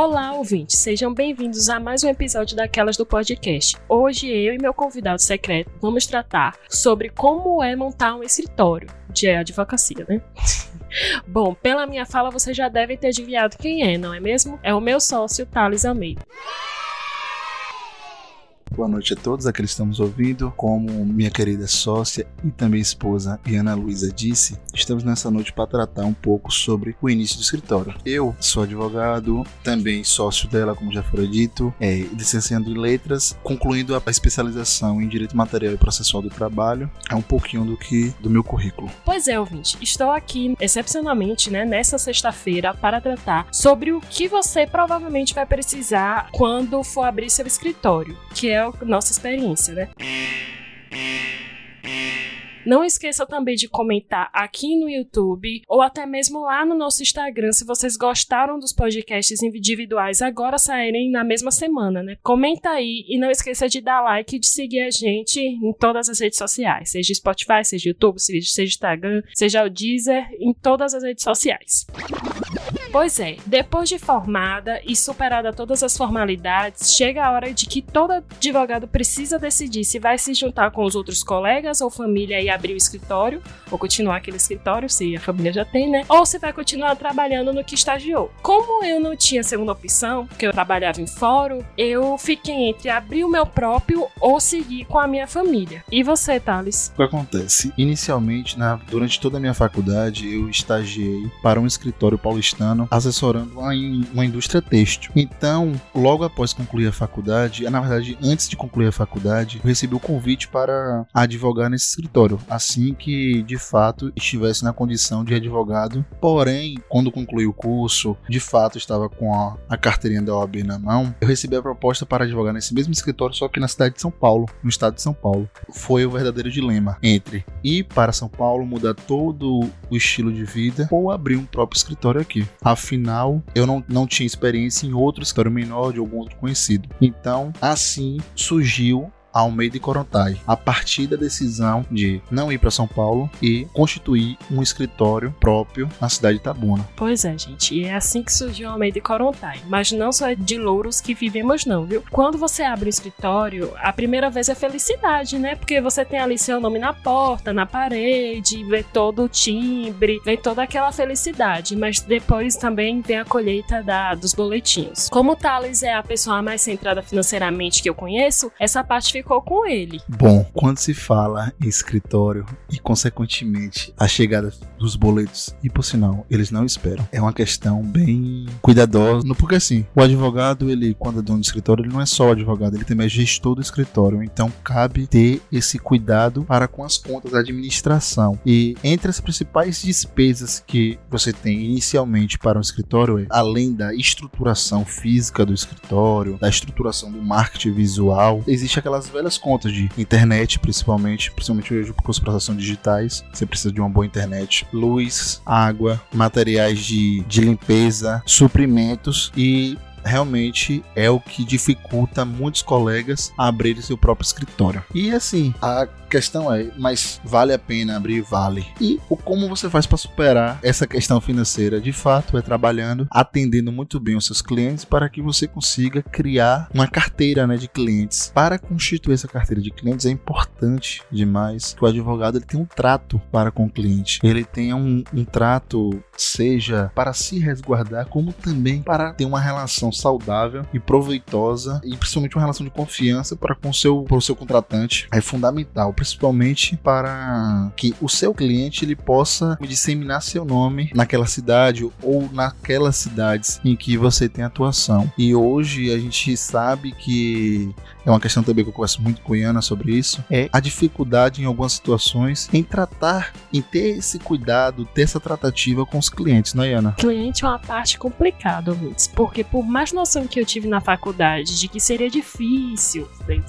Olá, ouvintes, sejam bem-vindos a mais um episódio daquelas do podcast. Hoje eu e meu convidado secreto vamos tratar sobre como é montar um escritório de advocacia, né? Bom, pela minha fala você já deve ter adivinhado quem é, não é mesmo? É o meu sócio Thales Almeida. Boa noite a todos aqueles que estamos ouvindo. Como minha querida sócia e também esposa Ana Luísa disse, estamos nessa noite para tratar um pouco sobre o início do escritório. Eu sou advogado, também sócio dela, como já foi dito, é, licenciando em letras, concluindo a especialização em direito material e processual do trabalho. É um pouquinho do que do meu currículo. Pois é, ouvinte, estou aqui excepcionalmente, né, nessa sexta-feira para tratar sobre o que você provavelmente vai precisar quando for abrir seu escritório, que é nossa experiência, né? Não esqueça também de comentar aqui no YouTube ou até mesmo lá no nosso Instagram se vocês gostaram dos podcasts individuais agora saírem na mesma semana, né? Comenta aí e não esqueça de dar like e de seguir a gente em todas as redes sociais, seja Spotify, seja YouTube, seja Instagram, seja o Deezer, em todas as redes sociais. Pois é, depois de formada e superada todas as formalidades, chega a hora de que todo advogado precisa decidir se vai se juntar com os outros colegas ou família e abrir o escritório, ou continuar aquele escritório, se a família já tem, né? Ou se vai continuar trabalhando no que estagiou. Como eu não tinha segunda opção, porque eu trabalhava em fórum, eu fiquei entre abrir o meu próprio ou seguir com a minha família. E você, Thales? O que acontece? Inicialmente, na, durante toda a minha faculdade, eu estagiei para um escritório paulistano ano assessorando uma, uma indústria têxtil. Então, logo após concluir a faculdade, na verdade, antes de concluir a faculdade, eu recebi o convite para advogar nesse escritório, assim que de fato estivesse na condição de advogado. Porém, quando concluí o curso, de fato estava com a, a carteirinha da OAB na mão, eu recebi a proposta para advogar nesse mesmo escritório, só que na cidade de São Paulo, no estado de São Paulo. Foi o verdadeiro dilema entre ir para São Paulo, mudar todo o estilo de vida ou abrir um próprio escritório aqui. Afinal, eu não, não tinha experiência em outro escritório menor de algum outro conhecido. Então, assim surgiu Almeida e Corontai, a partir da decisão de não ir para São Paulo e constituir um escritório próprio na cidade de Itabuna. Pois é, gente, e é assim que surgiu Almeida e Corontai. Mas não só é de louros que vivemos, não, viu? Quando você abre um escritório, a primeira vez é felicidade, né? Porque você tem ali seu nome na porta, na parede, vê todo o timbre, vê toda aquela felicidade. Mas depois também vem a colheita da, dos boletinhos. Como o Thales é a pessoa mais centrada financeiramente que eu conheço, essa parte fica ficou com ele. Bom, quando se fala em escritório e, consequentemente, a chegada dos boletos, e por sinal, eles não esperam, é uma questão bem cuidadosa, porque assim, o advogado, ele, quando é dono do escritório, ele não é só advogado, ele também é gestor do escritório, então cabe ter esse cuidado para com as contas da administração. E entre as principais despesas que você tem inicialmente para um escritório, é, além da estruturação física do escritório, da estruturação do marketing visual, existe aquelas velhas contas de internet, principalmente, principalmente hoje com as processos digitais. Você precisa de uma boa internet, luz, água, materiais de, de limpeza, suprimentos e realmente é o que dificulta muitos colegas a abrirem seu próprio escritório. E assim, a questão é, mas vale a pena abrir? Vale. E o como você faz para superar essa questão financeira? De fato, é trabalhando, atendendo muito bem os seus clientes para que você consiga criar uma carteira né, de clientes. Para constituir essa carteira de clientes é importante demais que o advogado ele tenha um trato para com o cliente. Ele tenha um, um trato, seja para se resguardar, como também para ter uma relação saudável e proveitosa e principalmente uma relação de confiança para com seu, para o seu contratante. É fundamental principalmente para que o seu cliente ele possa disseminar seu nome naquela cidade ou naquelas cidades em que você tem atuação. E hoje a gente sabe que é uma questão também que eu converso muito com a Iana sobre isso, é a dificuldade em algumas situações em tratar, em ter esse cuidado, ter essa tratativa com os clientes, não é, Iana? Cliente é uma parte complicada, ouvintes, porque por mais noção que eu tive na faculdade de que seria difícil,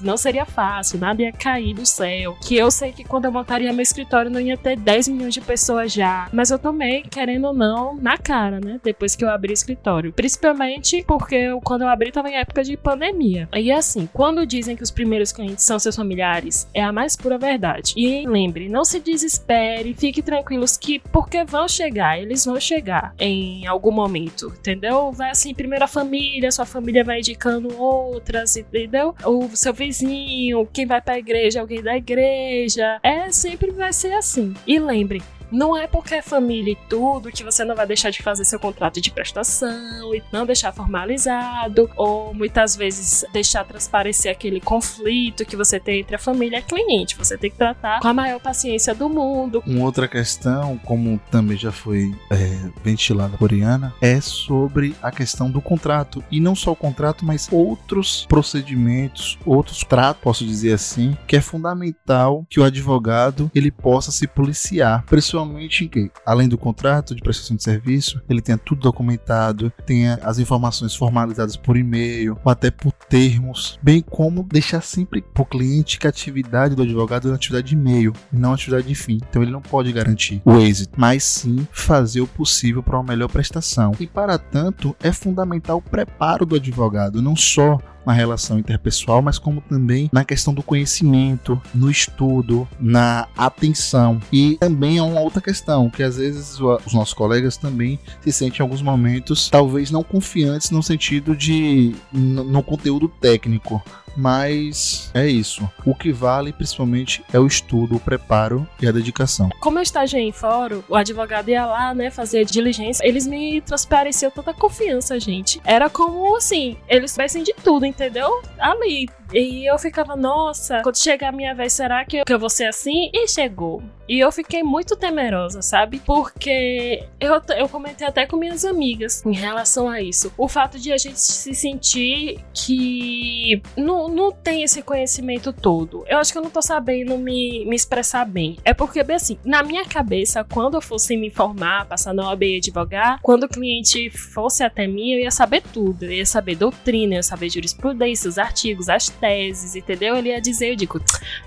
não seria fácil, nada ia cair do céu, que eu sei que quando eu montaria meu escritório não ia ter 10 milhões de pessoas já. Mas eu tomei, querendo ou não, na cara, né? Depois que eu abri o escritório. Principalmente porque eu, quando eu abri tava em época de pandemia. E assim, quando dizem que os primeiros clientes são seus familiares, é a mais pura verdade. E lembre, não se desespere, fique tranquilos que porque vão chegar, eles vão chegar em algum momento, entendeu? Vai assim, primeira família, sua família vai indicando outras, entendeu? O seu vizinho, quem vai pra igreja, alguém da igreja. É, sempre vai ser assim. E lembre, não é porque é família e tudo que você não vai deixar de fazer seu contrato de prestação e não deixar formalizado, ou muitas vezes deixar transparecer aquele conflito que você tem entre a família e a cliente. Você tem que tratar com a maior paciência do mundo. Uma outra questão, como também já foi é, ventilada por Iana, é sobre a questão do contrato. E não só o contrato, mas outros procedimentos, outros tratos, posso dizer assim, que é fundamental que o advogado ele possa se policiar. Principalmente principalmente que, além do contrato de prestação de serviço, ele tenha tudo documentado, tenha as informações formalizadas por e-mail ou até por termos, bem como deixar sempre para o cliente que a atividade do advogado é uma atividade de meio e não uma atividade de fim. Então ele não pode garantir o êxito, mas sim fazer o possível para uma melhor prestação. E para tanto, é fundamental o preparo do advogado, não só na relação interpessoal, mas como também na questão do conhecimento, no estudo, na atenção. E também é uma outra questão, que às vezes os nossos colegas também se sentem em alguns momentos talvez não confiantes no sentido de no conteúdo técnico, mas é isso. O que vale principalmente é o estudo, o preparo e a dedicação. Como eu estagiei em fórum, o advogado ia lá, né, fazer diligência, eles me transpareciam tanta confiança, gente. Era como assim, eles soubessem de tudo, entendeu? Ali, e eu ficava, nossa, quando chegar a minha vez, será que eu, que eu vou ser assim? E chegou. E eu fiquei muito temerosa, sabe? Porque eu, eu comentei até com minhas amigas em relação a isso. O fato de a gente se sentir que não, não tem esse conhecimento todo. Eu acho que eu não tô sabendo me, me expressar bem. É porque, bem assim, na minha cabeça, quando eu fosse me formar, passar na OAB e advogar, quando o cliente fosse até mim, eu ia saber tudo. Eu ia saber doutrina, eu ia saber jurisprudência, os artigos, as teses, entendeu? Ele ia dizer, eu digo,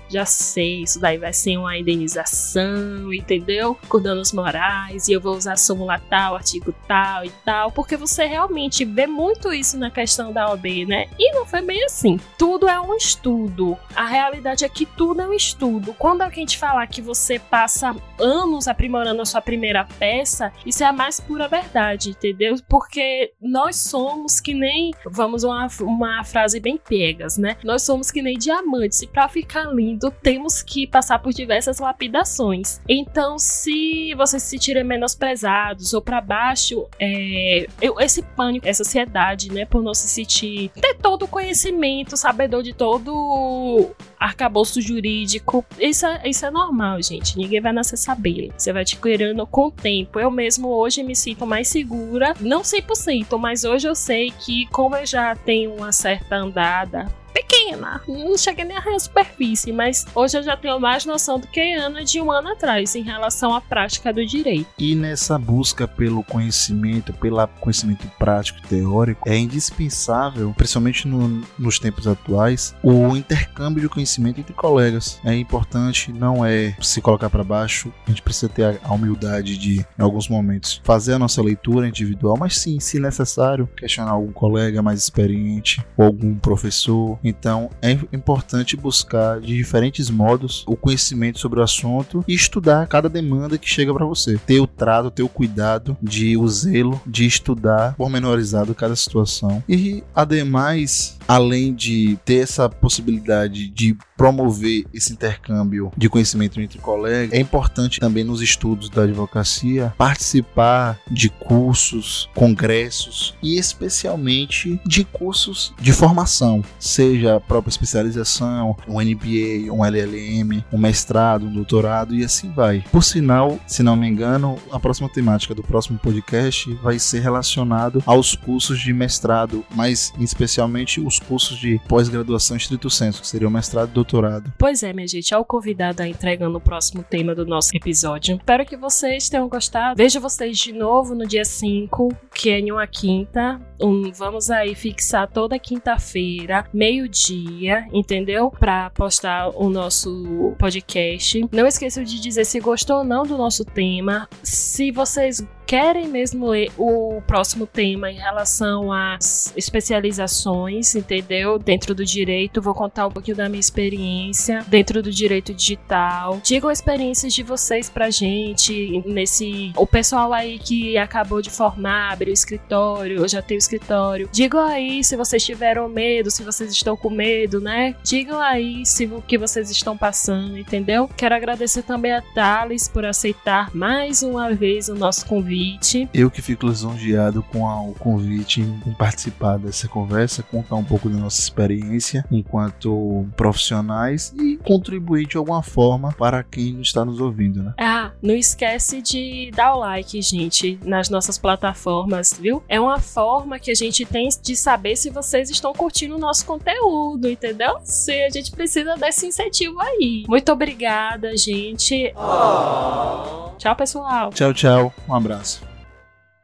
já sei, isso daí vai ser uma indenização, entendeu? Com danos morais, e eu vou usar súmula tal, artigo tal e tal, porque você realmente vê muito isso na questão da OB, né? E não foi bem assim. Tudo é um estudo. A realidade é que tudo é um estudo. Quando alguém te falar que você passa anos aprimorando a sua primeira peça, isso é a mais pura verdade, entendeu? Porque nós somos que nem, vamos uma, uma frase bem pegas, né? Nós somos que nem diamantes e para ficar lindo temos que passar por diversas lapidações. Então, se vocês se sentirem menosprezados ou para baixo, é, eu, esse pânico, essa ansiedade, né, por não se sentir ter todo o conhecimento, sabedor de todo arcabouço jurídico, isso é, isso é normal, gente. Ninguém vai nascer sabendo. Você vai te criando com o tempo. Eu mesmo hoje me sinto mais segura, não 100%, mas hoje eu sei que como eu já tenho uma certa andada pequena. Não cheguei nem a superfície, mas hoje eu já tenho mais noção do que Ana de um ano atrás em relação à prática do direito. E nessa busca pelo conhecimento, pelo conhecimento prático e teórico, é indispensável, principalmente no, nos tempos atuais, o intercâmbio de conhecimento entre colegas. É importante, não é se colocar para baixo, a gente precisa ter a humildade de, em alguns momentos, fazer a nossa leitura individual, mas sim, se necessário, questionar algum colega mais experiente ou algum professor então é importante buscar de diferentes modos o conhecimento sobre o assunto e estudar cada demanda que chega para você. Ter o trato, ter o cuidado de o zelo de estudar pormenorizado cada situação. E ademais, além de ter essa possibilidade de promover esse intercâmbio de conhecimento entre colegas, é importante também nos estudos da advocacia participar de cursos, congressos e especialmente de cursos de formação, seja a própria especialização, um MBA, um LLM, um mestrado, um doutorado e assim vai. Por sinal, se não me engano, a próxima temática do próximo podcast vai ser relacionado aos cursos de mestrado, mas especialmente os cursos de pós-graduação estrito senso, que seria o mestrado e doutorado. Pois é, minha gente, é o convidado a entregando o próximo tema do nosso episódio. Espero que vocês tenham gostado. Vejo vocês de novo no dia 5, que é em uma quinta. Um, vamos aí fixar toda quinta-feira, meio-dia, entendeu? Para postar o nosso podcast. Não esqueçam de dizer se gostou ou não do nosso tema. Se vocês querem mesmo ler o próximo tema em relação às especializações, entendeu? Dentro do direito, vou contar um pouquinho da minha experiência dentro do direito digital. Digam experiências de vocês pra gente nesse. O pessoal aí que acabou de formar, abriu escritório, eu já tenho escritório. Digam aí se vocês tiveram medo, se vocês estão com medo, né? Digam aí se o que vocês estão passando, entendeu? Quero agradecer também a Thales por aceitar mais uma vez o nosso convite. Eu que fico lisonjeado com a, o convite em participar dessa conversa, contar um pouco da nossa experiência enquanto profissionais e contribuir de alguma forma para quem está nos ouvindo, né? Ah, não esquece de dar o like, gente, nas nossas plataformas, viu? É uma forma que a gente tem de saber se vocês estão curtindo o nosso conteúdo, entendeu? Se a gente precisa desse incentivo aí. Muito obrigada, gente. Oh. Tchau, pessoal. Tchau, tchau. Um abraço.